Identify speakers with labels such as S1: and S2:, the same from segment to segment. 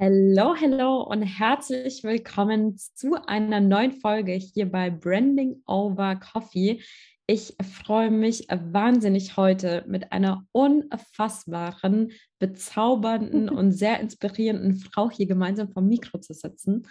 S1: Hallo, hallo und herzlich willkommen zu einer neuen Folge hier bei Branding Over Coffee. Ich freue mich wahnsinnig heute mit einer unfassbaren, bezaubernden und sehr inspirierenden Frau hier gemeinsam vom Mikro zu sitzen,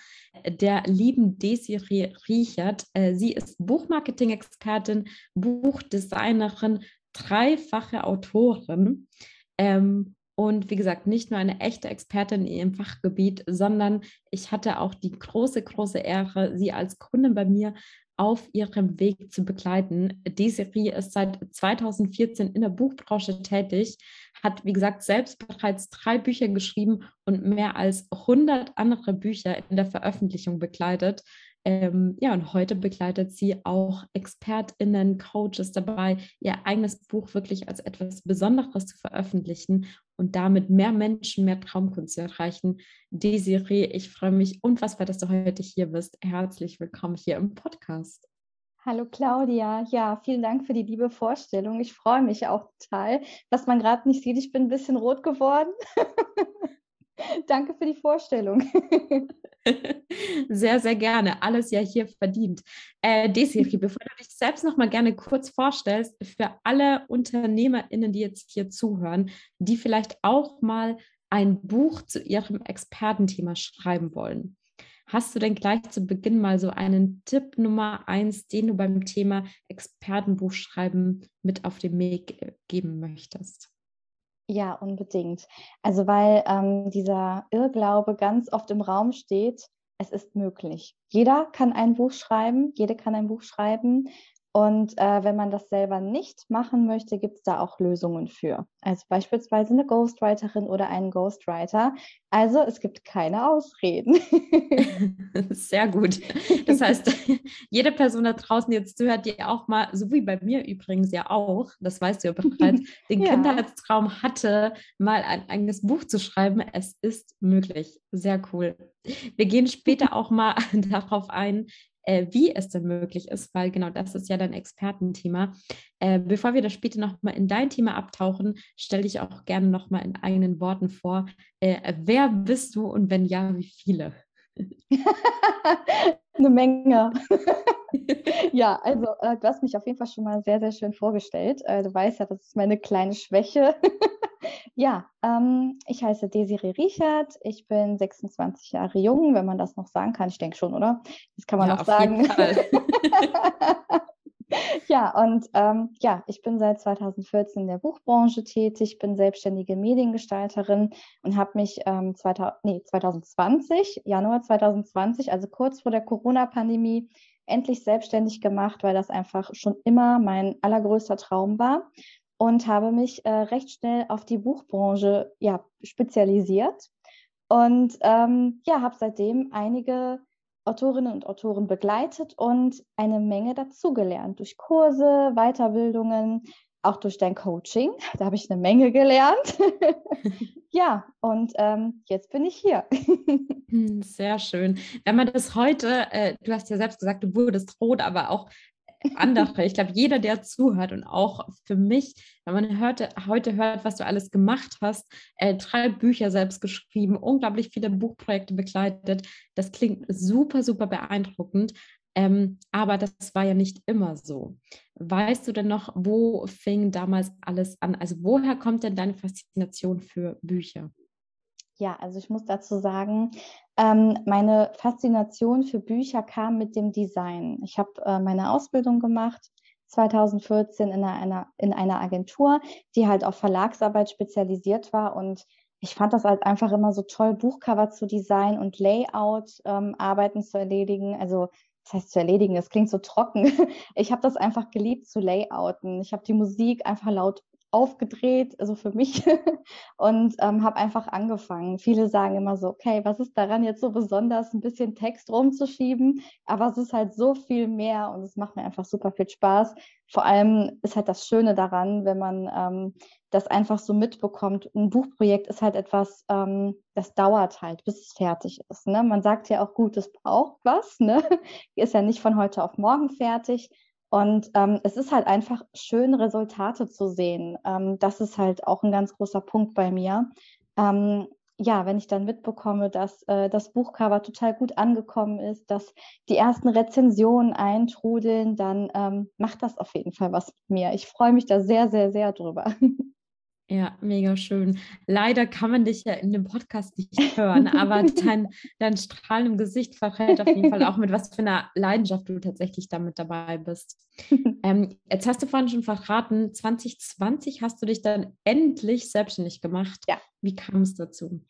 S1: der lieben Desiree Riechert. Äh, sie ist Buchmarketing-Expertin, Buchdesignerin, dreifache Autorin. Ähm, und wie gesagt, nicht nur eine echte Expertin in ihrem Fachgebiet, sondern ich hatte auch die große, große Ehre, sie als Kundin bei mir auf ihrem Weg zu begleiten. Desiree ist seit 2014 in der Buchbranche tätig, hat, wie gesagt, selbst bereits drei Bücher geschrieben und mehr als 100 andere Bücher in der Veröffentlichung begleitet. Ähm, ja, und heute begleitet sie auch ExpertInnen, Coaches dabei, ihr eigenes Buch wirklich als etwas Besonderes zu veröffentlichen und damit mehr Menschen, mehr Traumkunst zu erreichen. Desiree, ich freue mich unfassbar, dass du heute hier bist. Herzlich willkommen hier im Podcast.
S2: Hallo Claudia, ja, vielen Dank für die liebe Vorstellung. Ich freue mich auch total, was man gerade nicht sieht. Ich bin ein bisschen rot geworden. Danke für die Vorstellung.
S1: sehr, sehr gerne. Alles ja hier verdient. Äh, Desiree, bevor du dich selbst noch mal gerne kurz vorstellst, für alle UnternehmerInnen, die jetzt hier zuhören, die vielleicht auch mal ein Buch zu ihrem Expertenthema schreiben wollen. Hast du denn gleich zu Beginn mal so einen Tipp Nummer eins, den du beim Thema Expertenbuch schreiben mit auf den Weg geben möchtest?
S2: Ja, unbedingt. Also weil ähm, dieser Irrglaube ganz oft im Raum steht, es ist möglich. Jeder kann ein Buch schreiben, jede kann ein Buch schreiben. Und äh, wenn man das selber nicht machen möchte, gibt es da auch Lösungen für. Also beispielsweise eine Ghostwriterin oder einen Ghostwriter. Also es gibt keine Ausreden.
S1: Sehr gut. Das heißt, jede Person da draußen, jetzt zuhört, die auch mal, so wie bei mir übrigens ja auch, das weißt du ja bereits, den ja. Kindheitstraum hatte, mal ein eigenes Buch zu schreiben. Es ist möglich. Sehr cool. Wir gehen später auch mal darauf ein, äh, wie es denn möglich ist, weil genau das ist ja dein Expertenthema. Äh, bevor wir das später nochmal in dein Thema abtauchen, stelle ich auch gerne nochmal in eigenen Worten vor, äh, wer bist du und wenn ja, wie viele?
S2: Eine Menge. ja, also äh, du hast mich auf jeden Fall schon mal sehr, sehr schön vorgestellt. Äh, du weißt ja, das ist meine kleine Schwäche. Ja, ähm, ich heiße Desiree Riechert. Ich bin 26 Jahre jung, wenn man das noch sagen kann. Ich denke schon, oder? Das kann man ja, noch sagen. Ja, und ähm, ja, ich bin seit 2014 in der Buchbranche tätig, bin selbstständige Mediengestalterin und habe mich ähm, 2000, nee, 2020, Januar 2020, also kurz vor der Corona-Pandemie, endlich selbstständig gemacht, weil das einfach schon immer mein allergrößter Traum war und habe mich äh, recht schnell auf die Buchbranche ja, spezialisiert und ähm, ja, habe seitdem einige Autorinnen und Autoren begleitet und eine Menge dazugelernt durch Kurse, Weiterbildungen, auch durch dein Coaching. Da habe ich eine Menge gelernt. ja, und ähm, jetzt bin ich hier.
S1: Hm, sehr schön. Wenn man das heute, äh, du hast ja selbst gesagt, du wurdest rot, aber auch andere. Ich glaube, jeder, der zuhört und auch für mich, wenn man hörte, heute hört, was du alles gemacht hast, äh, drei Bücher selbst geschrieben, unglaublich viele Buchprojekte begleitet, das klingt super, super beeindruckend. Ähm, aber das war ja nicht immer so. Weißt du denn noch, wo fing damals alles an? Also woher kommt denn deine Faszination für Bücher?
S2: Ja, also ich muss dazu sagen, ähm, meine Faszination für Bücher kam mit dem Design. Ich habe äh, meine Ausbildung gemacht 2014 in einer, in einer Agentur, die halt auf Verlagsarbeit spezialisiert war und ich fand das halt einfach immer so toll, Buchcover zu designen und Layout-Arbeiten ähm, zu erledigen. Also das heißt zu erledigen, das klingt so trocken. Ich habe das einfach geliebt zu layouten. Ich habe die Musik einfach laut aufgedreht, also für mich, und ähm, habe einfach angefangen. Viele sagen immer so, okay, was ist daran jetzt so besonders, ein bisschen Text rumzuschieben, aber es ist halt so viel mehr und es macht mir einfach super viel Spaß. Vor allem ist halt das Schöne daran, wenn man ähm, das einfach so mitbekommt. Ein Buchprojekt ist halt etwas, ähm, das dauert halt, bis es fertig ist. Ne? Man sagt ja auch gut, es braucht was, ne? ist ja nicht von heute auf morgen fertig. Und ähm, es ist halt einfach schön, Resultate zu sehen. Ähm, das ist halt auch ein ganz großer Punkt bei mir. Ähm, ja, wenn ich dann mitbekomme, dass äh, das Buchcover total gut angekommen ist, dass die ersten Rezensionen eintrudeln, dann ähm, macht das auf jeden Fall was mit mir. Ich freue mich da sehr, sehr, sehr drüber.
S1: Ja, mega schön. Leider kann man dich ja in dem Podcast nicht hören, aber dein, dein Strahlen im Gesicht verrät auf jeden Fall auch, mit was für einer Leidenschaft du tatsächlich damit dabei bist. Ähm, jetzt hast du vorhin schon verraten, 2020 hast du dich dann endlich selbstständig gemacht.
S2: Ja.
S1: Wie kam es dazu?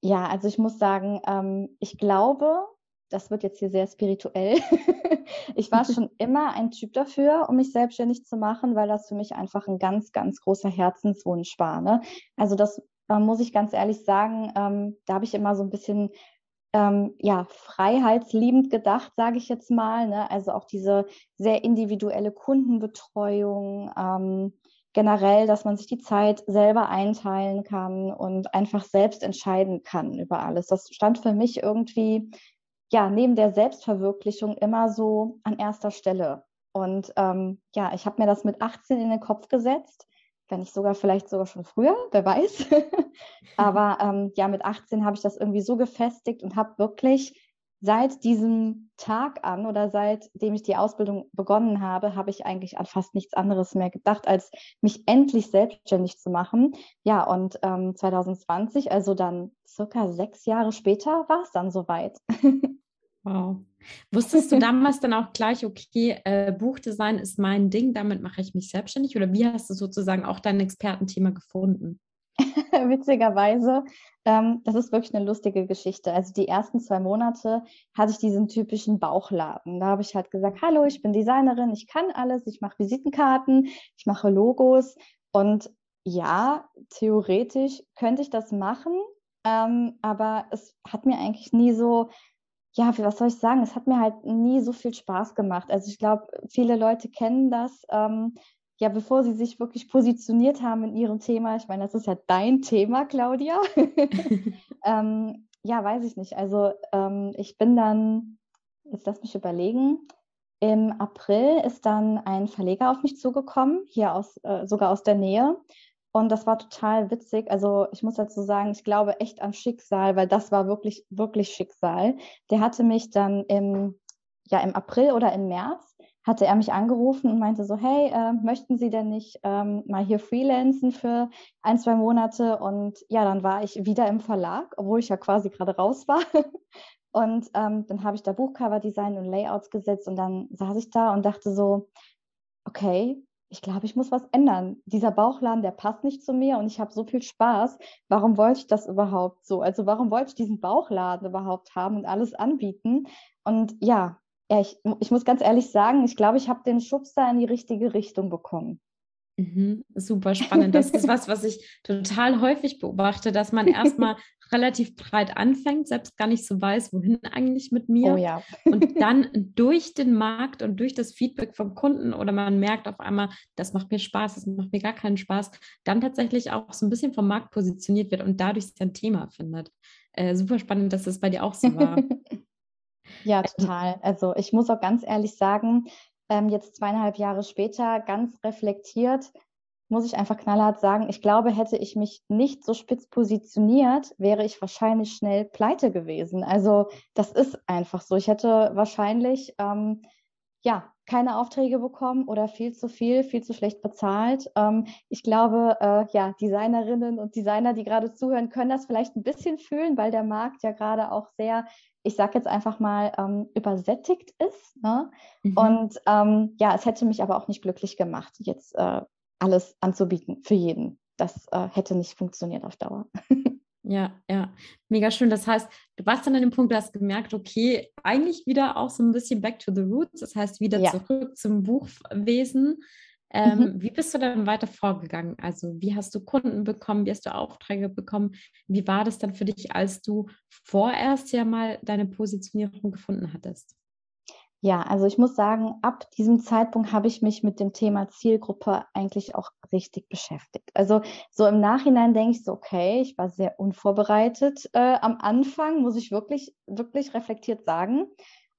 S2: Ja, also ich muss sagen, ähm, ich glaube, das wird jetzt hier sehr spirituell. ich war schon immer ein Typ dafür, um mich selbstständig zu machen, weil das für mich einfach ein ganz, ganz großer Herzenswunsch war. Ne? Also das äh, muss ich ganz ehrlich sagen, ähm, da habe ich immer so ein bisschen ähm, ja, freiheitsliebend gedacht, sage ich jetzt mal. Ne? Also auch diese sehr individuelle Kundenbetreuung, ähm, generell, dass man sich die Zeit selber einteilen kann und einfach selbst entscheiden kann über alles. Das stand für mich irgendwie ja, neben der Selbstverwirklichung immer so an erster Stelle. Und ähm, ja, ich habe mir das mit 18 in den Kopf gesetzt, wenn nicht sogar vielleicht sogar schon früher, wer weiß. Aber ähm, ja, mit 18 habe ich das irgendwie so gefestigt und habe wirklich seit diesem Tag an oder seitdem ich die Ausbildung begonnen habe, habe ich eigentlich an fast nichts anderes mehr gedacht, als mich endlich selbstständig zu machen. Ja, und ähm, 2020, also dann circa sechs Jahre später, war es dann soweit.
S1: Wow. Wusstest du damals dann auch gleich, okay, äh, Buchdesign ist mein Ding, damit mache ich mich selbstständig? Oder wie hast du sozusagen auch dein Expertenthema gefunden?
S2: Witzigerweise, ähm, das ist wirklich eine lustige Geschichte. Also die ersten zwei Monate hatte ich diesen typischen Bauchladen. Da habe ich halt gesagt, hallo, ich bin Designerin, ich kann alles, ich mache Visitenkarten, ich mache Logos. Und ja, theoretisch könnte ich das machen, ähm, aber es hat mir eigentlich nie so ja, was soll ich sagen? Es hat mir halt nie so viel Spaß gemacht. Also ich glaube, viele Leute kennen das. Ähm, ja, bevor sie sich wirklich positioniert haben in ihrem Thema, ich meine, das ist ja dein Thema, Claudia. ähm, ja, weiß ich nicht. Also ähm, ich bin dann, jetzt lass mich überlegen, im April ist dann ein Verleger auf mich zugekommen, hier aus, äh, sogar aus der Nähe. Und das war total witzig. Also ich muss dazu sagen, ich glaube echt an Schicksal, weil das war wirklich, wirklich Schicksal. Der hatte mich dann im, ja, im April oder im März hatte er mich angerufen und meinte so, hey, äh, möchten Sie denn nicht ähm, mal hier freelancen für ein, zwei Monate? Und ja, dann war ich wieder im Verlag, obwohl ich ja quasi gerade raus war. Und ähm, dann habe ich da Buchcover-Design und Layouts gesetzt und dann saß ich da und dachte so, okay, ich glaube, ich muss was ändern. Dieser Bauchladen, der passt nicht zu mir und ich habe so viel Spaß. Warum wollte ich das überhaupt so? Also warum wollte ich diesen Bauchladen überhaupt haben und alles anbieten? Und ja, ich, ich muss ganz ehrlich sagen, ich glaube, ich habe den Schubs da in die richtige Richtung bekommen.
S1: Mhm, super spannend. Das ist was, was ich total häufig beobachte, dass man erstmal relativ breit anfängt, selbst gar nicht so weiß, wohin eigentlich mit mir.
S2: Oh ja.
S1: und dann durch den Markt und durch das Feedback vom Kunden oder man merkt auf einmal, das macht mir Spaß, das macht mir gar keinen Spaß, dann tatsächlich auch so ein bisschen vom Markt positioniert wird und dadurch sein Thema findet. Äh, super spannend, dass das bei dir auch so war.
S2: ja, total. Also ich muss auch ganz ehrlich sagen, ähm, jetzt zweieinhalb Jahre später ganz reflektiert, muss ich einfach knallhart sagen, ich glaube, hätte ich mich nicht so spitz positioniert, wäre ich wahrscheinlich schnell pleite gewesen. Also das ist einfach so. Ich hätte wahrscheinlich ähm, ja keine Aufträge bekommen oder viel zu viel, viel zu schlecht bezahlt. Ähm, ich glaube, äh, ja, Designerinnen und Designer, die gerade zuhören, können das vielleicht ein bisschen fühlen, weil der Markt ja gerade auch sehr ich sage jetzt einfach mal, ähm, übersättigt ist. Ne? Mhm. Und ähm, ja, es hätte mich aber auch nicht glücklich gemacht, jetzt äh, alles anzubieten für jeden. Das äh, hätte nicht funktioniert auf Dauer.
S1: Ja, ja, mega schön. Das heißt, du warst dann an dem Punkt, du hast gemerkt, okay, eigentlich wieder auch so ein bisschen back to the roots, das heißt wieder ja. zurück zum Buchwesen. Ähm, mhm. Wie bist du dann weiter vorgegangen? Also wie hast du Kunden bekommen? Wie hast du Aufträge bekommen? Wie war das dann für dich, als du vorerst ja mal deine Positionierung gefunden hattest?
S2: Ja, also ich muss sagen, ab diesem Zeitpunkt habe ich mich mit dem Thema Zielgruppe eigentlich auch richtig beschäftigt. Also so im Nachhinein denke ich so, okay, ich war sehr unvorbereitet äh, am Anfang, muss ich wirklich, wirklich reflektiert sagen.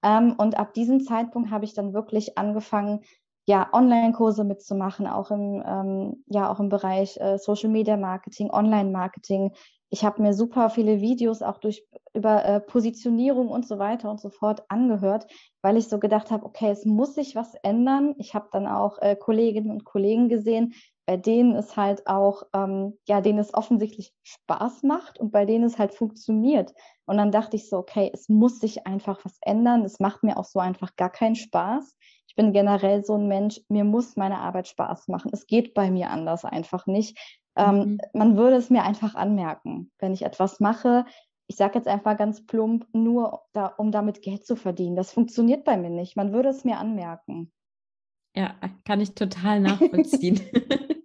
S2: Ähm, und ab diesem Zeitpunkt habe ich dann wirklich angefangen, ja, Online-Kurse mitzumachen, auch im, ähm, ja, auch im Bereich äh, Social Media Marketing, Online-Marketing, ich habe mir super viele Videos auch durch über äh, Positionierung und so weiter und so fort angehört, weil ich so gedacht habe, okay, es muss sich was ändern. Ich habe dann auch äh, Kolleginnen und Kollegen gesehen, bei denen es halt auch, ähm, ja, denen es offensichtlich Spaß macht und bei denen es halt funktioniert. Und dann dachte ich so, okay, es muss sich einfach was ändern. Es macht mir auch so einfach gar keinen Spaß. Ich bin generell so ein Mensch, mir muss meine Arbeit Spaß machen. Es geht bei mir anders einfach nicht. Ähm, mhm. Man würde es mir einfach anmerken, wenn ich etwas mache. Ich sage jetzt einfach ganz plump, nur da, um damit Geld zu verdienen. Das funktioniert bei mir nicht. Man würde es mir anmerken.
S1: Ja, kann ich total nachvollziehen.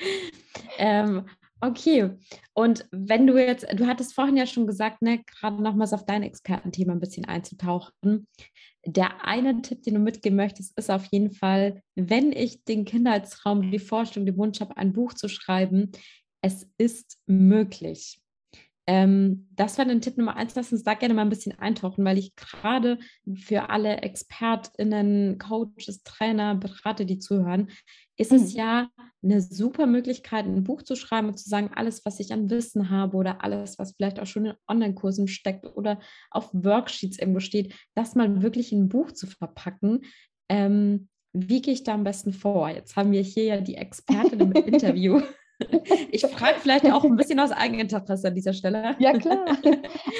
S1: ähm, okay, und wenn du jetzt, du hattest vorhin ja schon gesagt, ne, gerade nochmals auf dein Expertenthema ein bisschen einzutauchen. Der eine Tipp, den du mitgeben möchtest, ist auf jeden Fall, wenn ich den Kindheitsraum, die Vorstellung, den Wunsch habe, ein Buch zu schreiben, es ist möglich. Ähm, das war dann Tipp Nummer eins. Lass uns da gerne mal ein bisschen eintauchen, weil ich gerade für alle ExpertInnen, Coaches, Trainer, Berater, die zuhören, ist mhm. es ja eine super Möglichkeit, ein Buch zu schreiben und zu sagen, alles, was ich an Wissen habe oder alles, was vielleicht auch schon in Online-Kursen steckt oder auf Worksheets irgendwo steht, das mal wirklich in ein Buch zu verpacken. Ähm, wie gehe ich da am besten vor? Jetzt haben wir hier ja die Expertin im Interview. Ich frage vielleicht auch ein bisschen aus Eigeninteresse an dieser Stelle.
S2: Ja, klar.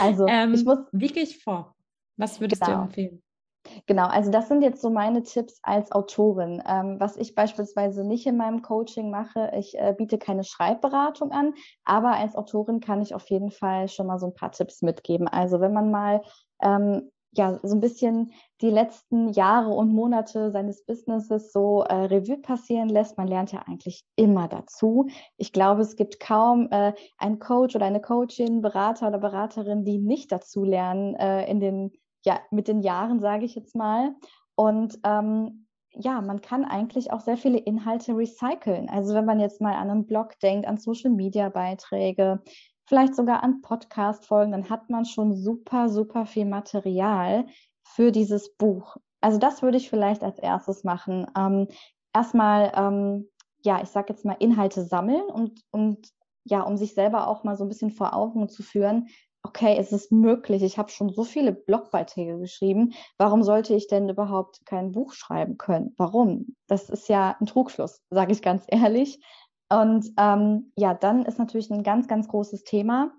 S1: Also, ähm, ich muss, wie gehe ich vor? Was würdest genau. du empfehlen?
S2: Genau, also das sind jetzt so meine Tipps als Autorin. Ähm, was ich beispielsweise nicht in meinem Coaching mache, ich äh, biete keine Schreibberatung an, aber als Autorin kann ich auf jeden Fall schon mal so ein paar Tipps mitgeben. Also wenn man mal ähm, ja, so ein bisschen die letzten Jahre und Monate seines Businesses so äh, Revue passieren lässt. Man lernt ja eigentlich immer dazu. Ich glaube, es gibt kaum äh, einen Coach oder eine Coachin, Berater oder Beraterin, die nicht dazu lernen äh, in den, ja, mit den Jahren, sage ich jetzt mal. Und ähm, ja, man kann eigentlich auch sehr viele Inhalte recyceln. Also wenn man jetzt mal an einen Blog denkt, an Social-Media-Beiträge, vielleicht sogar an Podcast-Folgen, dann hat man schon super, super viel Material für dieses Buch. Also das würde ich vielleicht als erstes machen. Ähm, erstmal, ähm, ja, ich sage jetzt mal Inhalte sammeln und, und ja, um sich selber auch mal so ein bisschen vor Augen zu führen, okay, es ist möglich, ich habe schon so viele Blogbeiträge geschrieben, warum sollte ich denn überhaupt kein Buch schreiben können? Warum? Das ist ja ein Trugschluss, sage ich ganz ehrlich. Und ähm, ja, dann ist natürlich ein ganz, ganz großes Thema.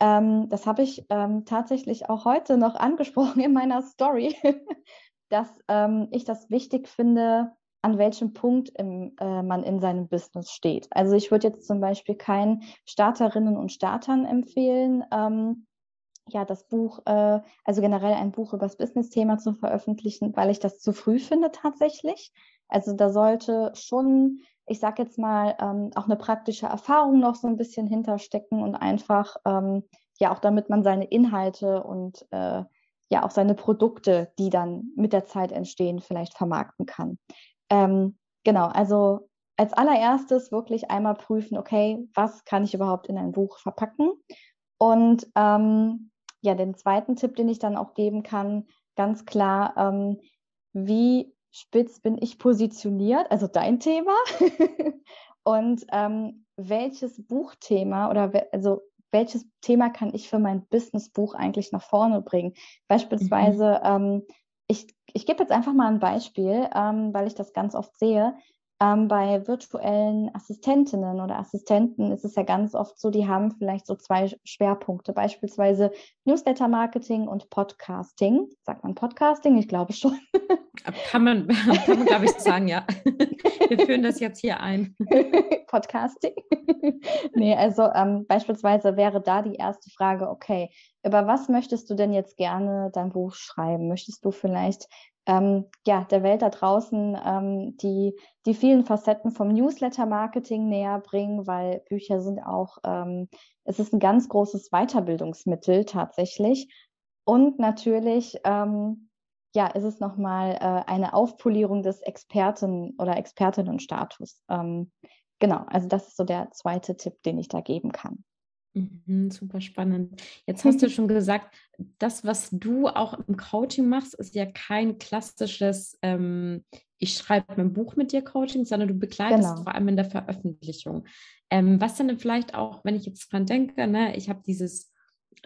S2: Ähm, das habe ich ähm, tatsächlich auch heute noch angesprochen in meiner Story, dass ähm, ich das wichtig finde, an welchem Punkt im, äh, man in seinem Business steht. Also ich würde jetzt zum Beispiel keinen Starterinnen und Startern empfehlen, ähm, ja, das Buch, äh, also generell ein Buch über das Business-Thema zu veröffentlichen, weil ich das zu früh finde tatsächlich. Also da sollte schon ich sage jetzt mal, ähm, auch eine praktische Erfahrung noch so ein bisschen hinterstecken und einfach, ähm, ja, auch damit man seine Inhalte und äh, ja auch seine Produkte, die dann mit der Zeit entstehen, vielleicht vermarkten kann. Ähm, genau, also als allererstes wirklich einmal prüfen, okay, was kann ich überhaupt in ein Buch verpacken? Und ähm, ja, den zweiten Tipp, den ich dann auch geben kann, ganz klar, ähm, wie spitz bin ich positioniert, also dein Thema. und ähm, welches Buchthema oder we also welches Thema kann ich für mein Businessbuch eigentlich nach vorne bringen? Beispielsweise, mhm. ähm, ich, ich gebe jetzt einfach mal ein Beispiel, ähm, weil ich das ganz oft sehe. Ähm, bei virtuellen Assistentinnen oder Assistenten ist es ja ganz oft so, die haben vielleicht so zwei Schwerpunkte, beispielsweise Newsletter-Marketing und Podcasting. Sagt man Podcasting? Ich glaube schon.
S1: Kann man, kann man glaube ich, sagen, ja. Wir führen das jetzt hier ein.
S2: Podcasting? nee, also ähm, beispielsweise wäre da die erste Frage, okay, über was möchtest du denn jetzt gerne dein Buch schreiben? Möchtest du vielleicht ähm, ja, der Welt da draußen ähm, die, die vielen Facetten vom Newsletter-Marketing näher bringen, weil Bücher sind auch, ähm, es ist ein ganz großes Weiterbildungsmittel tatsächlich. Und natürlich, ähm, ja, ist es nochmal äh, eine Aufpolierung des Experten- oder Expertinnenstatus. Ähm, genau, also das ist so der zweite Tipp, den ich da geben kann.
S1: Mhm, super spannend. Jetzt hast du schon gesagt, das, was du auch im Coaching machst, ist ja kein klassisches, ähm, ich schreibe mein Buch mit dir Coaching, sondern du begleitest genau. vor allem in der Veröffentlichung. Ähm, was denn vielleicht auch, wenn ich jetzt dran denke, ne, ich habe dieses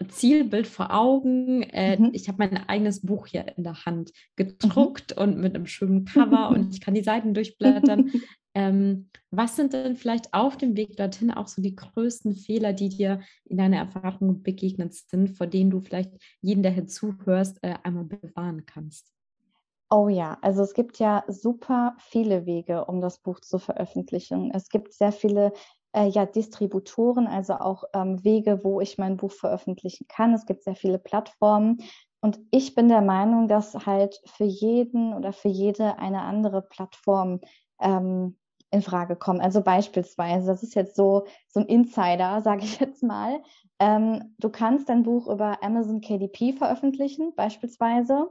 S1: Zielbild vor Augen. Äh, mhm. Ich habe mein eigenes Buch hier in der Hand gedruckt mhm. und mit einem schönen Cover und ich kann die Seiten durchblättern. ähm, was sind denn vielleicht auf dem Weg dorthin auch so die größten Fehler, die dir in deiner Erfahrung begegnet sind, vor denen du vielleicht jeden, der hier zuhörst, äh, einmal bewahren kannst?
S2: Oh ja, also es gibt ja super viele Wege, um das Buch zu veröffentlichen. Es gibt sehr viele äh, ja, Distributoren, also auch ähm, Wege, wo ich mein Buch veröffentlichen kann. Es gibt sehr viele Plattformen. Und ich bin der Meinung, dass halt für jeden oder für jede eine andere Plattform ähm, in Frage kommt. Also beispielsweise, das ist jetzt so, so ein Insider, sage ich jetzt mal. Ähm, du kannst dein Buch über Amazon KDP veröffentlichen, beispielsweise.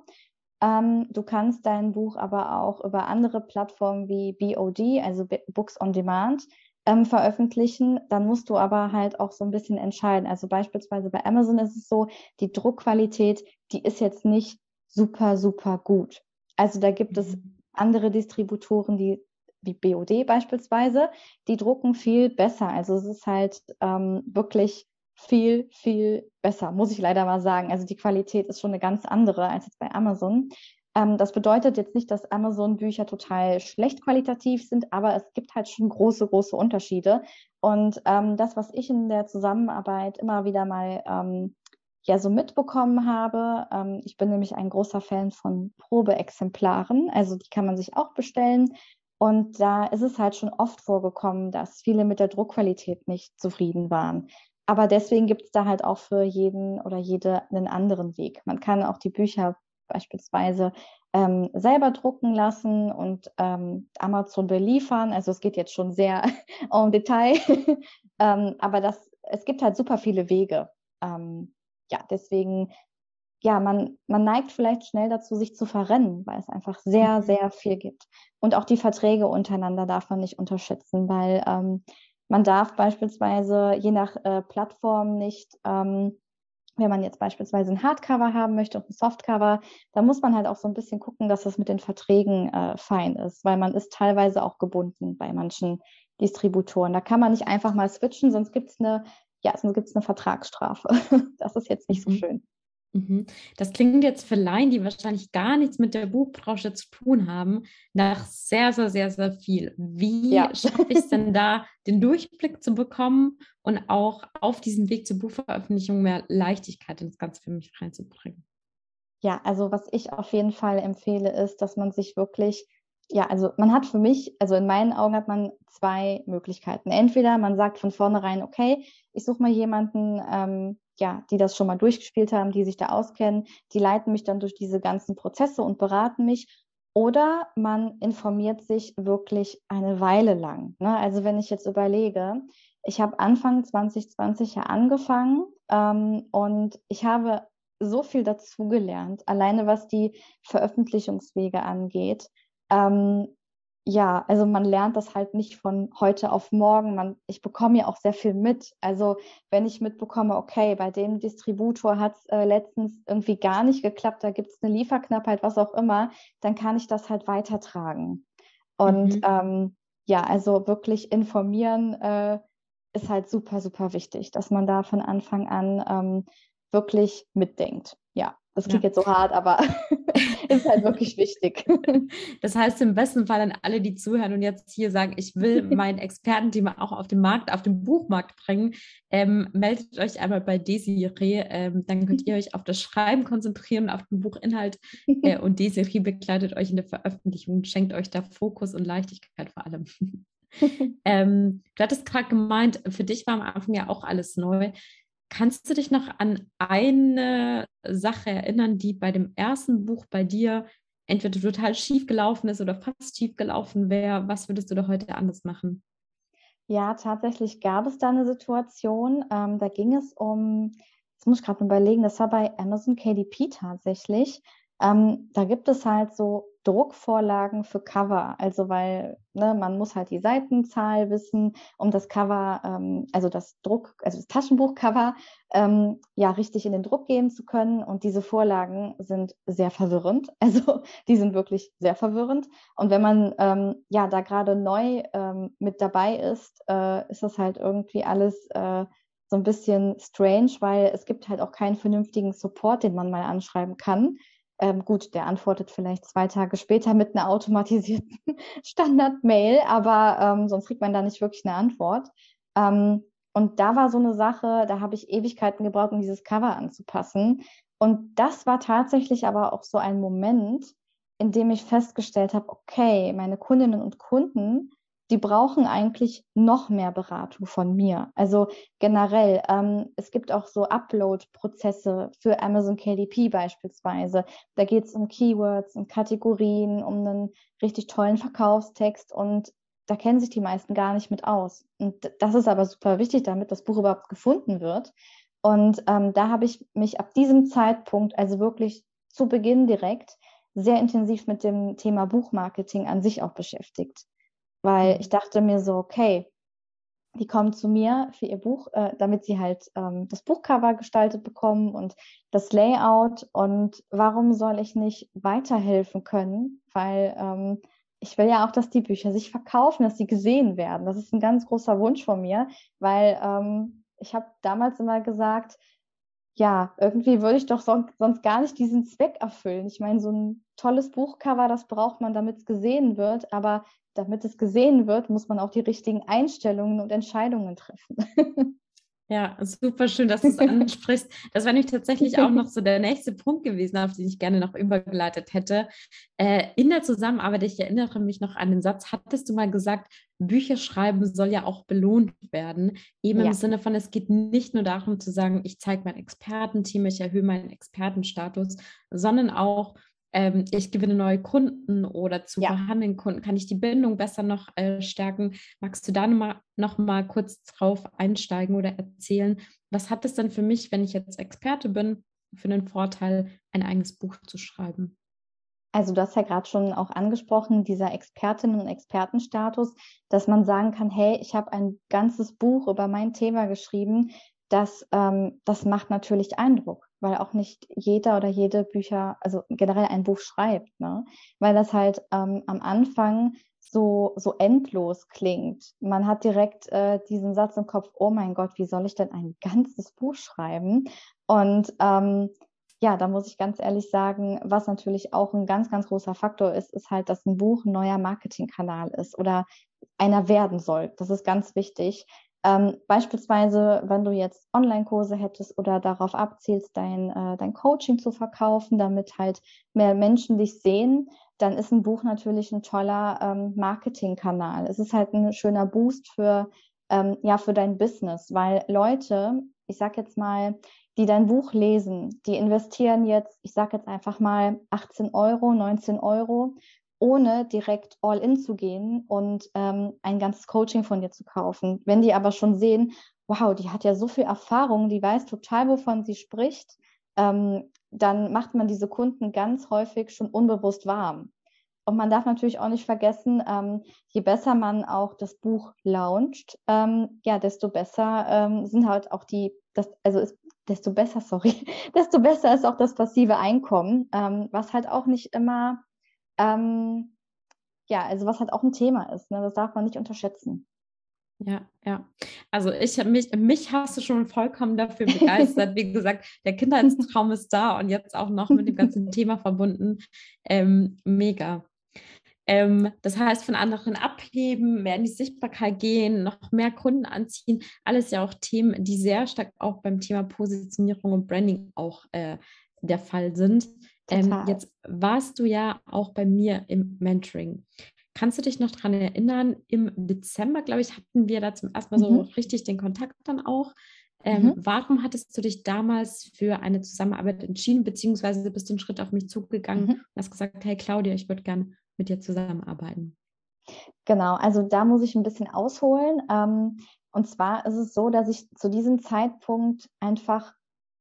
S2: Ähm, du kannst dein Buch aber auch über andere Plattformen wie BOD, also Books on Demand, ähm, veröffentlichen, dann musst du aber halt auch so ein bisschen entscheiden. Also beispielsweise bei Amazon ist es so, die Druckqualität, die ist jetzt nicht super, super gut. Also da gibt mhm. es andere Distributoren, die wie BOD beispielsweise, die drucken viel besser. Also es ist halt ähm, wirklich viel, viel besser, muss ich leider mal sagen. Also die Qualität ist schon eine ganz andere als jetzt bei Amazon. Ähm, das bedeutet jetzt nicht, dass Amazon-Bücher total schlecht qualitativ sind, aber es gibt halt schon große, große Unterschiede. Und ähm, das, was ich in der Zusammenarbeit immer wieder mal ähm, ja so mitbekommen habe, ähm, ich bin nämlich ein großer Fan von Probeexemplaren, also die kann man sich auch bestellen. Und da ist es halt schon oft vorgekommen, dass viele mit der Druckqualität nicht zufrieden waren. Aber deswegen gibt es da halt auch für jeden oder jede einen anderen Weg. Man kann auch die Bücher beispielsweise ähm, selber drucken lassen und ähm, Amazon beliefern. Also es geht jetzt schon sehr en Detail, ähm, aber das, es gibt halt super viele Wege. Ähm, ja, deswegen, ja, man, man neigt vielleicht schnell dazu, sich zu verrennen, weil es einfach sehr, mhm. sehr viel gibt. Und auch die Verträge untereinander darf man nicht unterschätzen, weil ähm, man darf beispielsweise je nach äh, Plattform nicht ähm, wenn man jetzt beispielsweise ein Hardcover haben möchte und ein Softcover, da muss man halt auch so ein bisschen gucken, dass das mit den Verträgen äh, fein ist, weil man ist teilweise auch gebunden bei manchen Distributoren. Da kann man nicht einfach mal switchen, sonst gibt es eine, ja, sonst gibt's eine Vertragsstrafe. das ist jetzt nicht so mhm. schön.
S1: Mhm. Das klingt jetzt für Laien, die wahrscheinlich gar nichts mit der Buchbranche zu tun haben, nach sehr, sehr, sehr, sehr viel. Wie ja. schaffe ich es denn da, den Durchblick zu bekommen und auch auf diesem Weg zur Buchveröffentlichung mehr Leichtigkeit ins Ganze für mich reinzubringen?
S2: Ja, also was ich auf jeden Fall empfehle, ist, dass man sich wirklich, ja, also man hat für mich, also in meinen Augen hat man zwei Möglichkeiten. Entweder man sagt von vornherein, okay, ich suche mal jemanden, ähm, ja, die das schon mal durchgespielt haben, die sich da auskennen, die leiten mich dann durch diese ganzen Prozesse und beraten mich. Oder man informiert sich wirklich eine Weile lang. Ne? Also wenn ich jetzt überlege, ich habe Anfang 2020 ja angefangen ähm, und ich habe so viel dazugelernt, alleine was die Veröffentlichungswege angeht. Ähm, ja, also man lernt das halt nicht von heute auf morgen. Man, ich bekomme ja auch sehr viel mit. Also wenn ich mitbekomme, okay, bei dem Distributor hat es äh, letztens irgendwie gar nicht geklappt, da gibt es eine Lieferknappheit, was auch immer, dann kann ich das halt weitertragen. Und mhm. ähm, ja, also wirklich informieren äh, ist halt super, super wichtig, dass man da von Anfang an ähm, wirklich mitdenkt. Ja, das klingt ja. jetzt so hart, aber ist halt wirklich wichtig.
S1: Das heißt im besten Fall an alle, die zuhören und jetzt hier sagen, ich will mein Expertenthema auch auf den Markt, auf den Buchmarkt bringen, ähm, meldet euch einmal bei Desiree. Ähm, dann könnt ihr euch auf das Schreiben konzentrieren, auf den Buchinhalt äh, und Desiree begleitet euch in der Veröffentlichung, schenkt euch da Fokus und Leichtigkeit vor allem. ähm, du hattest gerade gemeint, für dich war am Anfang ja auch alles neu. Kannst du dich noch an eine Sache erinnern, die bei dem ersten Buch bei dir entweder total schief gelaufen ist oder fast schief gelaufen wäre? Was würdest du da heute anders machen?
S2: Ja, tatsächlich gab es da eine Situation, ähm, da ging es um, das muss ich gerade überlegen, das war bei Amazon KDP tatsächlich. Ähm, da gibt es halt so Druckvorlagen für Cover. Also weil ne, man muss halt die Seitenzahl wissen, um das Cover, ähm, also das Druck, also das Taschenbuchcover, ähm, ja richtig in den Druck gehen zu können. Und diese Vorlagen sind sehr verwirrend. Also die sind wirklich sehr verwirrend. Und wenn man ähm, ja da gerade neu ähm, mit dabei ist, äh, ist das halt irgendwie alles äh, so ein bisschen strange, weil es gibt halt auch keinen vernünftigen Support, den man mal anschreiben kann. Ähm, gut, der antwortet vielleicht zwei Tage später mit einer automatisierten Standard-Mail, aber ähm, sonst kriegt man da nicht wirklich eine Antwort. Ähm, und da war so eine Sache, da habe ich Ewigkeiten gebraucht, um dieses Cover anzupassen. Und das war tatsächlich aber auch so ein Moment, in dem ich festgestellt habe, okay, meine Kundinnen und Kunden die brauchen eigentlich noch mehr Beratung von mir. Also generell, ähm, es gibt auch so Upload-Prozesse für Amazon KDP beispielsweise. Da geht es um Keywords, um Kategorien, um einen richtig tollen Verkaufstext und da kennen sich die meisten gar nicht mit aus. Und das ist aber super wichtig, damit das Buch überhaupt gefunden wird. Und ähm, da habe ich mich ab diesem Zeitpunkt, also wirklich zu Beginn direkt, sehr intensiv mit dem Thema Buchmarketing an sich auch beschäftigt weil mhm. ich dachte mir so, okay, die kommen zu mir für ihr Buch, äh, damit sie halt ähm, das Buchcover gestaltet bekommen und das Layout. Und warum soll ich nicht weiterhelfen können? Weil ähm, ich will ja auch, dass die Bücher sich verkaufen, dass sie gesehen werden. Das ist ein ganz großer Wunsch von mir, weil ähm, ich habe damals immer gesagt, ja, irgendwie würde ich doch sonst, gar nicht diesen Zweck erfüllen. Ich meine, so ein tolles Buchcover, das braucht man, damit es gesehen wird, aber damit es gesehen wird, muss man auch die richtigen Einstellungen und Entscheidungen treffen.
S1: Ja, super schön, dass du es ansprichst. Das wäre nämlich tatsächlich auch noch so der nächste Punkt gewesen, auf den ich gerne noch übergeleitet hätte. Äh, in der Zusammenarbeit, ich erinnere mich noch an den Satz, hattest du mal gesagt, Bücher schreiben soll ja auch belohnt werden. Eben ja. im Sinne von, es geht nicht nur darum zu sagen, ich zeige mein Expertenteam, ich erhöhe meinen Expertenstatus, sondern auch, ähm, ich gewinne neue Kunden oder zu ja. vorhandenen Kunden, kann ich die Bindung besser noch äh, stärken? Magst du da noch mal, noch mal kurz drauf einsteigen oder erzählen? Was hat es denn für mich, wenn ich jetzt Experte bin, für einen Vorteil, ein eigenes Buch zu schreiben?
S2: Also du hast ja gerade schon auch angesprochen, dieser Expertinnen- und Expertenstatus, dass man sagen kann, hey, ich habe ein ganzes Buch über mein Thema geschrieben, das, ähm, das macht natürlich Eindruck weil auch nicht jeder oder jede Bücher, also generell ein Buch schreibt, ne? weil das halt ähm, am Anfang so, so endlos klingt. Man hat direkt äh, diesen Satz im Kopf, oh mein Gott, wie soll ich denn ein ganzes Buch schreiben? Und ähm, ja, da muss ich ganz ehrlich sagen, was natürlich auch ein ganz, ganz großer Faktor ist, ist halt, dass ein Buch ein neuer Marketingkanal ist oder einer werden soll. Das ist ganz wichtig, ähm, beispielsweise, wenn du jetzt Online-Kurse hättest oder darauf abzielst, dein, äh, dein Coaching zu verkaufen, damit halt mehr Menschen dich sehen, dann ist ein Buch natürlich ein toller ähm, Marketingkanal. Es ist halt ein schöner Boost für, ähm, ja, für dein Business, weil Leute, ich sag jetzt mal, die dein Buch lesen, die investieren jetzt, ich sag jetzt einfach mal 18 Euro, 19 Euro ohne direkt all in zu gehen und ähm, ein ganzes Coaching von dir zu kaufen. Wenn die aber schon sehen, wow, die hat ja so viel Erfahrung, die weiß total, wovon sie spricht, ähm, dann macht man diese Kunden ganz häufig schon unbewusst warm. Und man darf natürlich auch nicht vergessen, ähm, je besser man auch das Buch launcht, ähm, ja, desto besser ähm, sind halt auch die, das, also ist, desto besser, sorry, desto besser ist auch das passive Einkommen, ähm, was halt auch nicht immer ähm, ja, also was halt auch ein Thema ist, ne? das darf man nicht unterschätzen.
S1: Ja, ja. Also ich mich, mich hast du schon vollkommen dafür begeistert. Wie gesagt, der Kindheitstraum ist da und jetzt auch noch mit dem ganzen Thema verbunden. Ähm, mega. Ähm, das heißt, von anderen abheben, mehr in die Sichtbarkeit gehen, noch mehr Kunden anziehen. Alles ja auch Themen, die sehr stark auch beim Thema Positionierung und Branding auch äh, der Fall sind. Ähm, jetzt warst du ja auch bei mir im Mentoring. Kannst du dich noch daran erinnern? Im Dezember, glaube ich, hatten wir da zum ersten Mal mhm. so richtig den Kontakt dann auch. Ähm, mhm. Warum hattest du dich damals für eine Zusammenarbeit entschieden, beziehungsweise bist du einen Schritt auf mich zugegangen mhm. und hast gesagt, hey Claudia, ich würde gerne mit dir zusammenarbeiten?
S2: Genau, also da muss ich ein bisschen ausholen. Ähm, und zwar ist es so, dass ich zu diesem Zeitpunkt einfach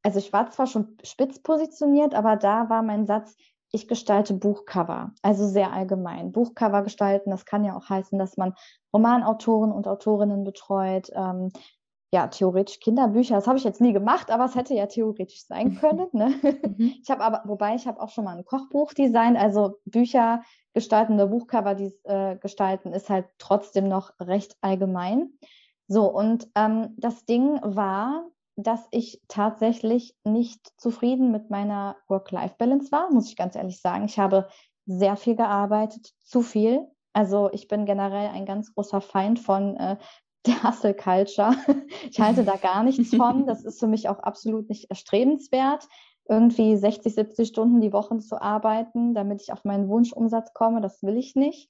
S2: also ich war zwar schon spitz positioniert, aber da war mein Satz, ich gestalte Buchcover, also sehr allgemein. Buchcover gestalten, das kann ja auch heißen, dass man Romanautoren und Autorinnen betreut, ähm, ja, theoretisch Kinderbücher, das habe ich jetzt nie gemacht, aber es hätte ja theoretisch sein können. Ne? Mhm. Ich habe aber, wobei ich habe auch schon mal ein Kochbuch designt, also Bücher gestalten oder Buchcover dies, äh, gestalten, ist halt trotzdem noch recht allgemein. So, und ähm, das Ding war, dass ich tatsächlich nicht zufrieden mit meiner Work-Life-Balance war, muss ich ganz ehrlich sagen. Ich habe sehr viel gearbeitet, zu viel. Also ich bin generell ein ganz großer Feind von äh, der Hustle Culture. Ich halte da gar nichts von. Das ist für mich auch absolut nicht erstrebenswert, irgendwie 60, 70 Stunden die Woche zu arbeiten, damit ich auf meinen Wunschumsatz komme. Das will ich nicht.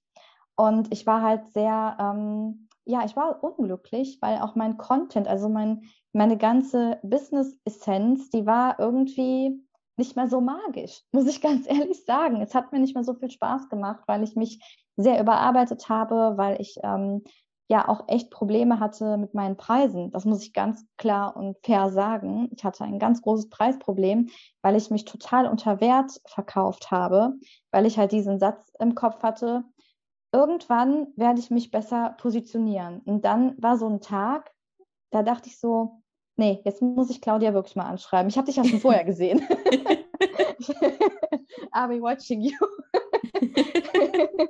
S2: Und ich war halt sehr, ähm, ja, ich war unglücklich, weil auch mein Content, also mein, meine ganze Business-Essenz, die war irgendwie nicht mehr so magisch, muss ich ganz ehrlich sagen. Es hat mir nicht mehr so viel Spaß gemacht, weil ich mich sehr überarbeitet habe, weil ich ähm, ja auch echt Probleme hatte mit meinen Preisen. Das muss ich ganz klar und fair sagen. Ich hatte ein ganz großes Preisproblem, weil ich mich total unter Wert verkauft habe, weil ich halt diesen Satz im Kopf hatte, irgendwann werde ich mich besser positionieren. Und dann war so ein Tag, da dachte ich so, nee, jetzt muss ich Claudia wirklich mal anschreiben. Ich habe dich ja schon vorher gesehen. Are we watching you?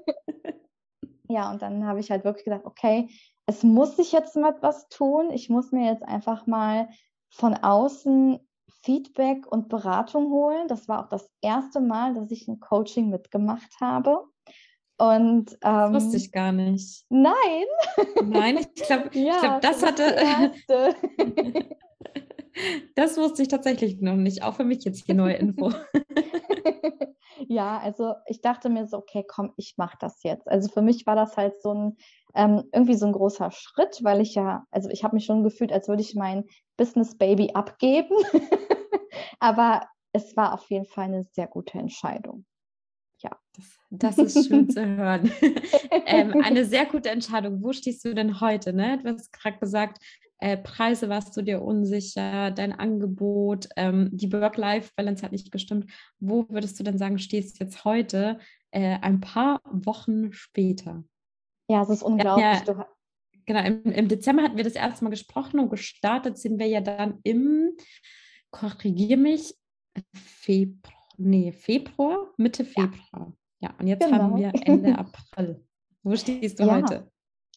S2: ja, und dann habe ich halt wirklich gedacht, okay, es muss sich jetzt mal was tun. Ich muss mir jetzt einfach mal von außen Feedback und Beratung holen. Das war auch das erste Mal, dass ich ein Coaching mitgemacht habe. Und ähm,
S1: das wusste ich gar nicht.
S2: Nein.
S1: Nein, ich glaube, ja, glaub, das, das hatte. das wusste ich tatsächlich noch nicht. Auch für mich jetzt hier neue Info.
S2: ja, also ich dachte mir so, okay, komm, ich mache das jetzt. Also für mich war das halt so ein ähm, irgendwie so ein großer Schritt, weil ich ja, also ich habe mich schon gefühlt, als würde ich mein Business Baby abgeben. Aber es war auf jeden Fall eine sehr gute Entscheidung. Ja.
S1: Das, das ist schön zu hören. ähm, eine sehr gute Entscheidung. Wo stehst du denn heute? Ne? Du hast gerade gesagt, äh, Preise warst du dir unsicher, dein Angebot, ähm, die Work-Life-Balance hat nicht gestimmt. Wo würdest du denn sagen, stehst du jetzt heute, äh, ein paar Wochen später?
S2: Ja, es ist unglaublich.
S1: Ja, genau, im, im, Dezember hatten wir das erste Mal gesprochen und gestartet sind wir ja dann im, korrigier mich, Februar, nee, Februar, Mitte Februar. Ja, ja und jetzt genau. haben wir Ende April. Wo stehst du ja. heute?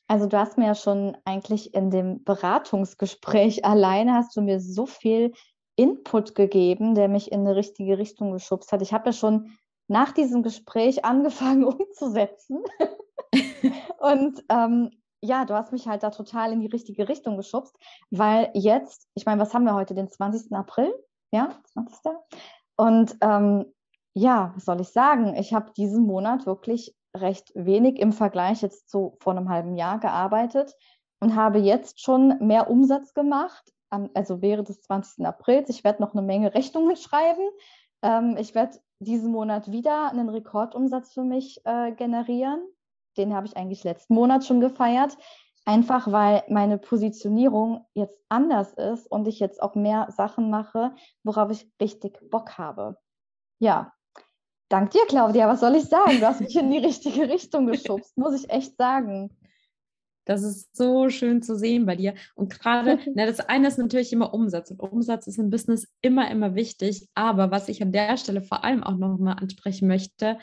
S2: Also du hast mir ja schon eigentlich in dem Beratungsgespräch alleine hast du mir so viel Input gegeben, der mich in eine richtige Richtung geschubst hat. Ich habe ja schon nach diesem Gespräch angefangen umzusetzen. Und ähm, ja, du hast mich halt da total in die richtige Richtung geschubst, weil jetzt, ich meine, was haben wir heute, den 20. April? Ja, 20. Und ähm, ja, was soll ich sagen? Ich habe diesen Monat wirklich recht wenig im Vergleich jetzt zu vor einem halben Jahr gearbeitet und habe jetzt schon mehr Umsatz gemacht, also während des 20. Aprils. Ich werde noch eine Menge Rechnungen schreiben. Ähm, ich werde diesen Monat wieder einen Rekordumsatz für mich äh, generieren. Den habe ich eigentlich letzten Monat schon gefeiert. Einfach weil meine Positionierung jetzt anders ist und ich jetzt auch mehr Sachen mache, worauf ich richtig Bock habe. Ja, Dank dir, Claudia. Was soll ich sagen? Du hast mich in die richtige Richtung geschubst, muss ich echt sagen.
S1: Das ist so schön zu sehen bei dir. Und gerade, na, das eine ist natürlich immer Umsatz. Und Umsatz ist im Business immer, immer wichtig. Aber was ich an der Stelle vor allem auch nochmal ansprechen möchte,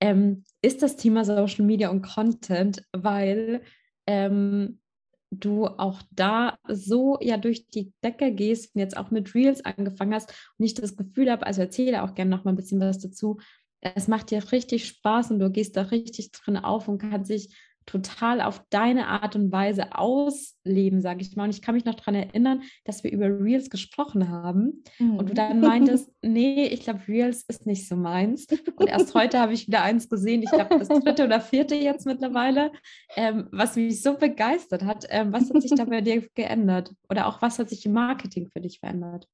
S1: ähm, ist das Thema Social Media und Content, weil ähm, du auch da so ja durch die Decke gehst und jetzt auch mit Reels angefangen hast und ich das Gefühl habe, also erzähle auch gerne noch mal ein bisschen was dazu, es macht dir richtig Spaß und du gehst da richtig drin auf und kannst dich total auf deine Art und Weise ausleben, sage ich mal. Und ich kann mich noch daran erinnern, dass wir über Reels gesprochen haben mhm. und du dann meintest, nee, ich glaube, Reels ist nicht so meins. Und erst heute habe ich wieder eins gesehen, ich glaube, das dritte oder vierte jetzt mittlerweile, ähm, was mich so begeistert hat. Ähm, was hat sich da bei dir geändert? Oder auch was hat sich im Marketing für dich verändert?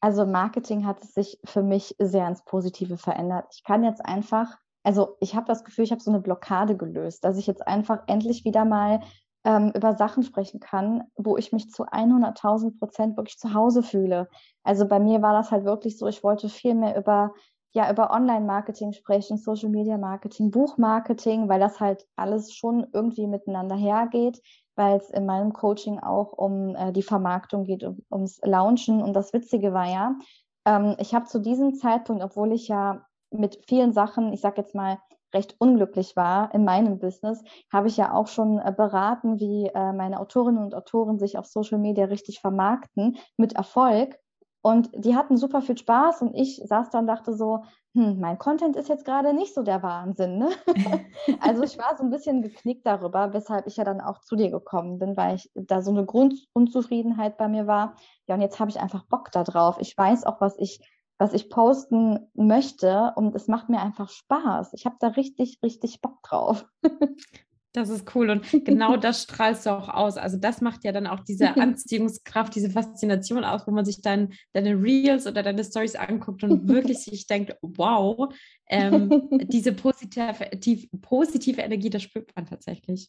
S2: Also Marketing hat es sich für mich sehr ins Positive verändert. Ich kann jetzt einfach, also ich habe das Gefühl, ich habe so eine Blockade gelöst, dass ich jetzt einfach endlich wieder mal ähm, über Sachen sprechen kann, wo ich mich zu 100.000 Prozent wirklich zu Hause fühle. Also bei mir war das halt wirklich so, ich wollte viel mehr über ja über Online-Marketing sprechen, Social-Media-Marketing, Buchmarketing, weil das halt alles schon irgendwie miteinander hergeht, weil es in meinem Coaching auch um äh, die Vermarktung geht, um, ums Launchen. Und das Witzige war ja, ähm, ich habe zu diesem Zeitpunkt, obwohl ich ja mit vielen Sachen, ich sage jetzt mal, recht unglücklich war in meinem Business, habe ich ja auch schon äh, beraten, wie äh, meine Autorinnen und Autoren sich auf Social Media richtig vermarkten mit Erfolg. Und die hatten super viel Spaß und ich saß da und dachte so, hm, mein Content ist jetzt gerade nicht so der Wahnsinn. Ne? also ich war so ein bisschen geknickt darüber, weshalb ich ja dann auch zu dir gekommen bin, weil ich da so eine Grundunzufriedenheit bei mir war. Ja, und jetzt habe ich einfach Bock darauf. Ich weiß auch, was ich, was ich posten möchte und es macht mir einfach Spaß. Ich habe da richtig, richtig Bock drauf.
S1: Das ist cool und genau das strahlst du auch aus. Also das macht ja dann auch diese Anziehungskraft, diese Faszination aus, wo man sich dann deine Reels oder deine Stories anguckt und wirklich sich denkt, wow, ähm, diese positive, die, positive Energie, das spürt man tatsächlich.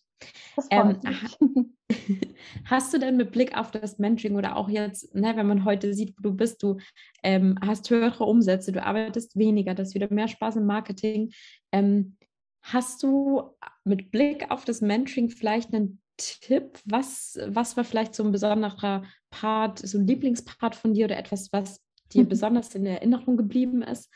S1: Ähm, hast du denn mit Blick auf das Mentoring oder auch jetzt, ne, wenn man heute sieht, wo du bist, du ähm, hast höhere Umsätze, du arbeitest weniger, das ist wieder mehr Spaß im Marketing. Ähm, Hast du mit Blick auf das Mentoring vielleicht einen Tipp? Was, was war vielleicht so ein besonderer Part, so ein Lieblingspart von dir oder etwas, was dir mhm. besonders in Erinnerung geblieben ist,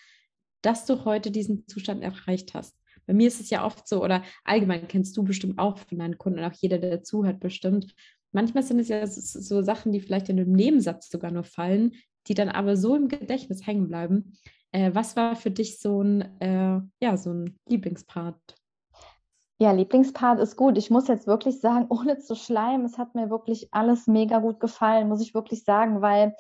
S1: dass du heute diesen Zustand erreicht hast? Bei mir ist es ja oft so, oder allgemein kennst du bestimmt auch von deinen Kunden und auch jeder, der zuhört, bestimmt. Manchmal sind es ja so, so Sachen, die vielleicht in einem Nebensatz sogar nur fallen, die dann aber so im Gedächtnis hängen bleiben. Äh, was war für dich so ein, äh, ja, so ein Lieblingspart?
S2: Ja, Lieblingspart ist gut. Ich muss jetzt wirklich sagen, ohne zu schleimen, es hat mir wirklich alles mega gut gefallen, muss ich wirklich sagen, weil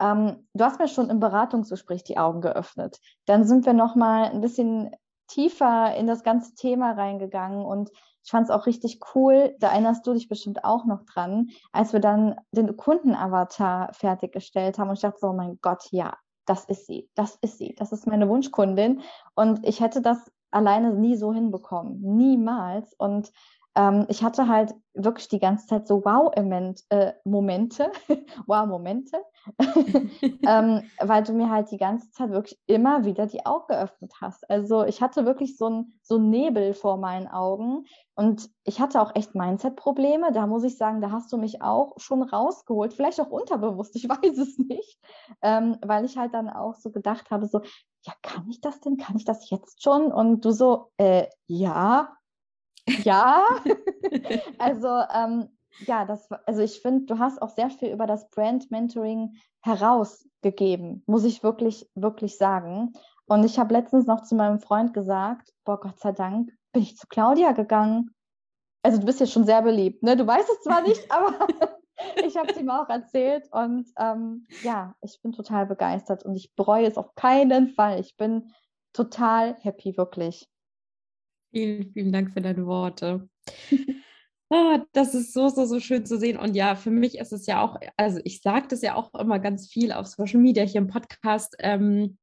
S2: ähm, du hast mir schon im Beratungsgespräch die Augen geöffnet. Dann sind wir noch mal ein bisschen tiefer in das ganze Thema reingegangen und ich fand es auch richtig cool, da erinnerst du dich bestimmt auch noch dran, als wir dann den Kundenavatar fertiggestellt haben und ich dachte so, oh mein Gott, ja, das ist sie, das ist sie, das ist meine Wunschkundin. Und ich hätte das alleine nie so hinbekommen, niemals. Und ähm, ich hatte halt wirklich die ganze Zeit so Wow-Momente, äh, Wow-Momente, ähm, weil du mir halt die ganze Zeit wirklich immer wieder die Augen geöffnet hast. Also ich hatte wirklich so ein so Nebel vor meinen Augen und ich hatte auch echt Mindset-Probleme. Da muss ich sagen, da hast du mich auch schon rausgeholt, vielleicht auch unterbewusst, ich weiß es nicht, ähm, weil ich halt dann auch so gedacht habe, so, ja, kann ich das denn? Kann ich das jetzt schon? Und du so, äh, ja, ja. also ähm, ja, das, also ich finde, du hast auch sehr viel über das Brand Mentoring herausgegeben, muss ich wirklich, wirklich sagen. Und ich habe letztens noch zu meinem Freund gesagt, boah, Gott sei Dank bin ich zu Claudia gegangen. Also du bist ja schon sehr beliebt, ne? Du weißt es zwar nicht, aber ich habe es ihm auch erzählt und ähm, ja, ich bin total begeistert und ich bereue es auf keinen Fall. Ich bin total happy, wirklich.
S1: Vielen, vielen Dank für deine Worte. Oh, das ist so, so, so schön zu sehen. Und ja, für mich ist es ja auch, also ich sage das ja auch immer ganz viel auf Social Media, hier im Podcast. Ähm,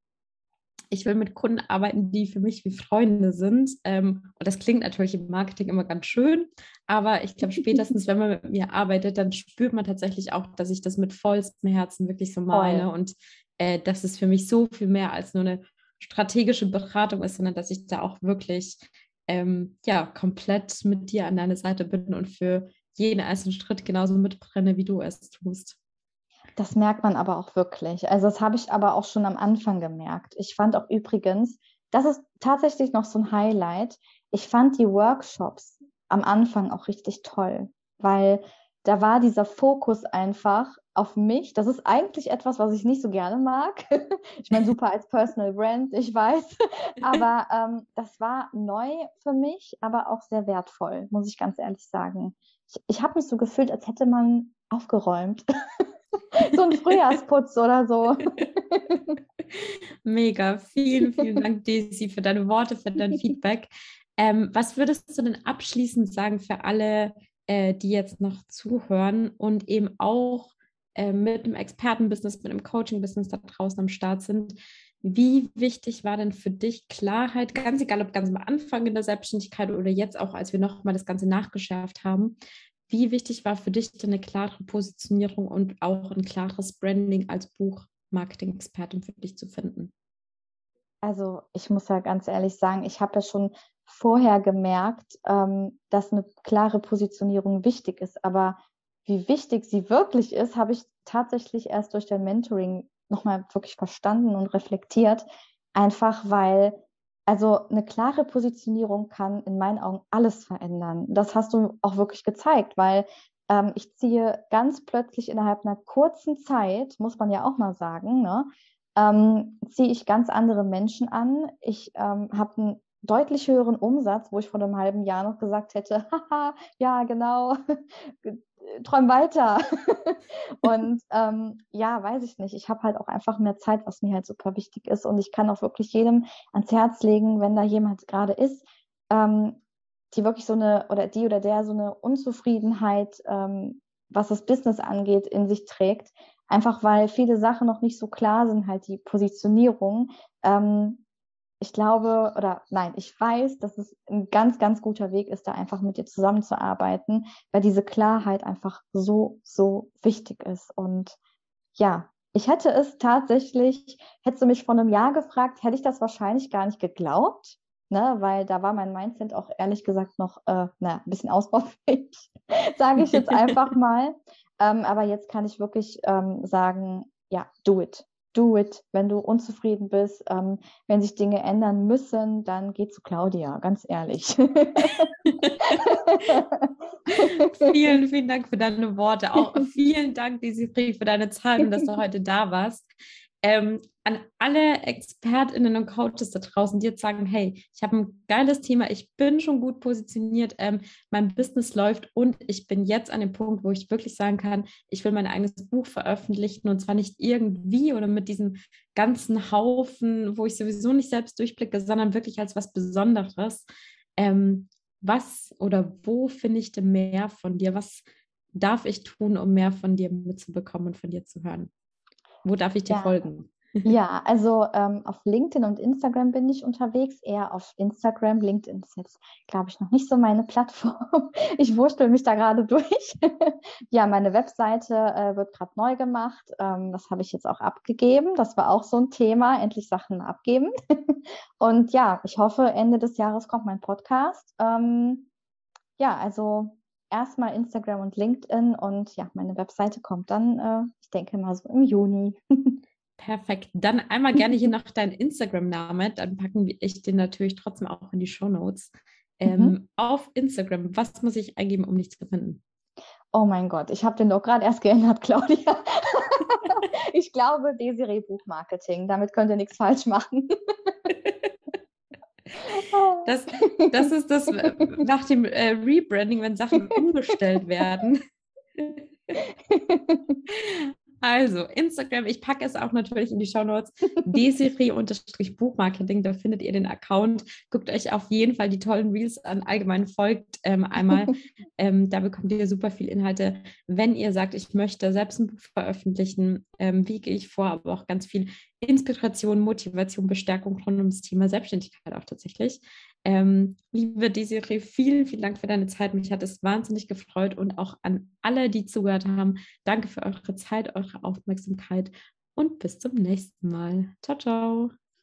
S1: ich will mit Kunden arbeiten, die für mich wie Freunde sind. Ähm, und das klingt natürlich im Marketing immer ganz schön, aber ich glaube, spätestens, wenn man mit mir arbeitet, dann spürt man tatsächlich auch, dass ich das mit vollstem Herzen wirklich so meine. Voll. Und äh, dass es für mich so viel mehr als nur eine strategische Beratung ist, sondern dass ich da auch wirklich ähm, ja, komplett mit dir an deiner Seite bin und für jeden einzelnen Schritt genauso mitbrenne, wie du es tust.
S2: Das merkt man aber auch wirklich. Also das habe ich aber auch schon am Anfang gemerkt. Ich fand auch übrigens, das ist tatsächlich noch so ein Highlight. Ich fand die Workshops am Anfang auch richtig toll, weil da war dieser Fokus einfach auf mich. Das ist eigentlich etwas, was ich nicht so gerne mag. ich meine, super als Personal Brand, ich weiß. Aber ähm, das war neu für mich, aber auch sehr wertvoll, muss ich ganz ehrlich sagen. Ich, ich habe mich so gefühlt, als hätte man aufgeräumt. so ein Frühjahrsputz oder so.
S1: Mega. Vielen, vielen Dank, Daisy, für deine Worte, für dein Feedback. Ähm, was würdest du denn abschließend sagen für alle, äh, die jetzt noch zuhören und eben auch äh, mit einem Expertenbusiness, mit einem Coaching-Business da draußen am Start sind? Wie wichtig war denn für dich Klarheit, ganz egal ob ganz am Anfang in der Selbstständigkeit oder jetzt auch, als wir nochmal das Ganze nachgeschärft haben, wie wichtig war für dich denn eine klare Positionierung und auch ein klares Branding als Buchmarketing-Expertin für dich zu finden?
S2: Also ich muss ja ganz ehrlich sagen, ich habe ja schon vorher gemerkt, ähm, dass eine klare Positionierung wichtig ist. Aber wie wichtig sie wirklich ist, habe ich tatsächlich erst durch dein Mentoring nochmal wirklich verstanden und reflektiert. Einfach weil, also eine klare Positionierung kann in meinen Augen alles verändern. Das hast du auch wirklich gezeigt, weil ähm, ich ziehe ganz plötzlich innerhalb einer kurzen Zeit, muss man ja auch mal sagen, ne, ähm, ziehe ich ganz andere Menschen an. Ich ähm, habe einen deutlich höheren Umsatz, wo ich vor einem halben Jahr noch gesagt hätte, haha, ja, genau, träum weiter. und ähm, ja, weiß ich nicht. Ich habe halt auch einfach mehr Zeit, was mir halt super wichtig ist. Und ich kann auch wirklich jedem ans Herz legen, wenn da jemand gerade ist, ähm, die wirklich so eine, oder die oder der so eine Unzufriedenheit, ähm, was das Business angeht, in sich trägt. Einfach weil viele Sachen noch nicht so klar sind, halt die Positionierung. Ähm, ich glaube, oder nein, ich weiß, dass es ein ganz, ganz guter Weg ist, da einfach mit dir zusammenzuarbeiten, weil diese Klarheit einfach so, so wichtig ist. Und ja, ich hätte es tatsächlich, hättest du mich vor einem Jahr gefragt, hätte ich das wahrscheinlich gar nicht geglaubt, ne, weil da war mein Mindset auch ehrlich gesagt noch äh, na, ein bisschen ausbaufähig, sage ich jetzt einfach mal. Ähm, aber jetzt kann ich wirklich ähm, sagen, ja, do it do it. Wenn du unzufrieden bist, ähm, wenn sich Dinge ändern müssen, dann geh zu Claudia, ganz ehrlich.
S1: vielen, vielen Dank für deine Worte. Auch vielen Dank, Desiree, für deine Zeit und dass du heute da warst ähm, an alle ExpertInnen und Coaches da draußen, die jetzt sagen, hey, ich habe ein geiles Thema, ich bin schon gut positioniert, ähm, mein Business läuft und ich bin jetzt an dem Punkt, wo ich wirklich sagen kann, ich will mein eigenes Buch veröffentlichen und zwar nicht irgendwie oder mit diesem ganzen Haufen, wo ich sowieso nicht selbst durchblicke, sondern wirklich als was Besonderes. Ähm, was oder wo finde ich denn mehr von dir? Was darf ich tun, um mehr von dir mitzubekommen und von dir zu hören? Wo darf ich dir
S2: ja.
S1: folgen?
S2: Ja, also ähm, auf LinkedIn und Instagram bin ich unterwegs, eher auf Instagram. LinkedIn ist jetzt, glaube ich, noch nicht so meine Plattform. Ich wurschtel mich da gerade durch. ja, meine Webseite äh, wird gerade neu gemacht. Ähm, das habe ich jetzt auch abgegeben. Das war auch so ein Thema, endlich Sachen abgeben. und ja, ich hoffe, Ende des Jahres kommt mein Podcast. Ähm, ja, also erstmal Instagram und LinkedIn und ja, meine Webseite kommt dann, äh, ich denke mal so im Juni.
S1: Perfekt. Dann einmal gerne hier noch dein Instagram-Name, dann packen ich den natürlich trotzdem auch in die Show Notes. Ähm, mhm. Auf Instagram, was muss ich eingeben, um dich zu finden?
S2: Oh mein Gott, ich habe den doch gerade erst geändert, Claudia. ich glaube, Desiree Buchmarketing. Damit könnt ihr nichts falsch machen.
S1: Das, das ist das äh, nach dem äh, Rebranding, wenn Sachen umgestellt werden. Also, Instagram, ich packe es auch natürlich in die Show Notes. Desiree-Buchmarketing, da findet ihr den Account. Guckt euch auf jeden Fall die tollen Reels an, allgemein folgt ähm, einmal. ähm, da bekommt ihr super viel Inhalte. Wenn ihr sagt, ich möchte selbst ein Buch veröffentlichen, ähm, wie gehe ich vor, aber auch ganz viel Inspiration, Motivation, Bestärkung rund ums Thema Selbstständigkeit auch tatsächlich. Ähm, liebe Desiree, vielen, vielen Dank für deine Zeit. Mich hat es wahnsinnig gefreut und auch an alle, die zugehört haben. Danke für eure Zeit, eure Aufmerksamkeit und bis zum nächsten Mal. Ciao, ciao.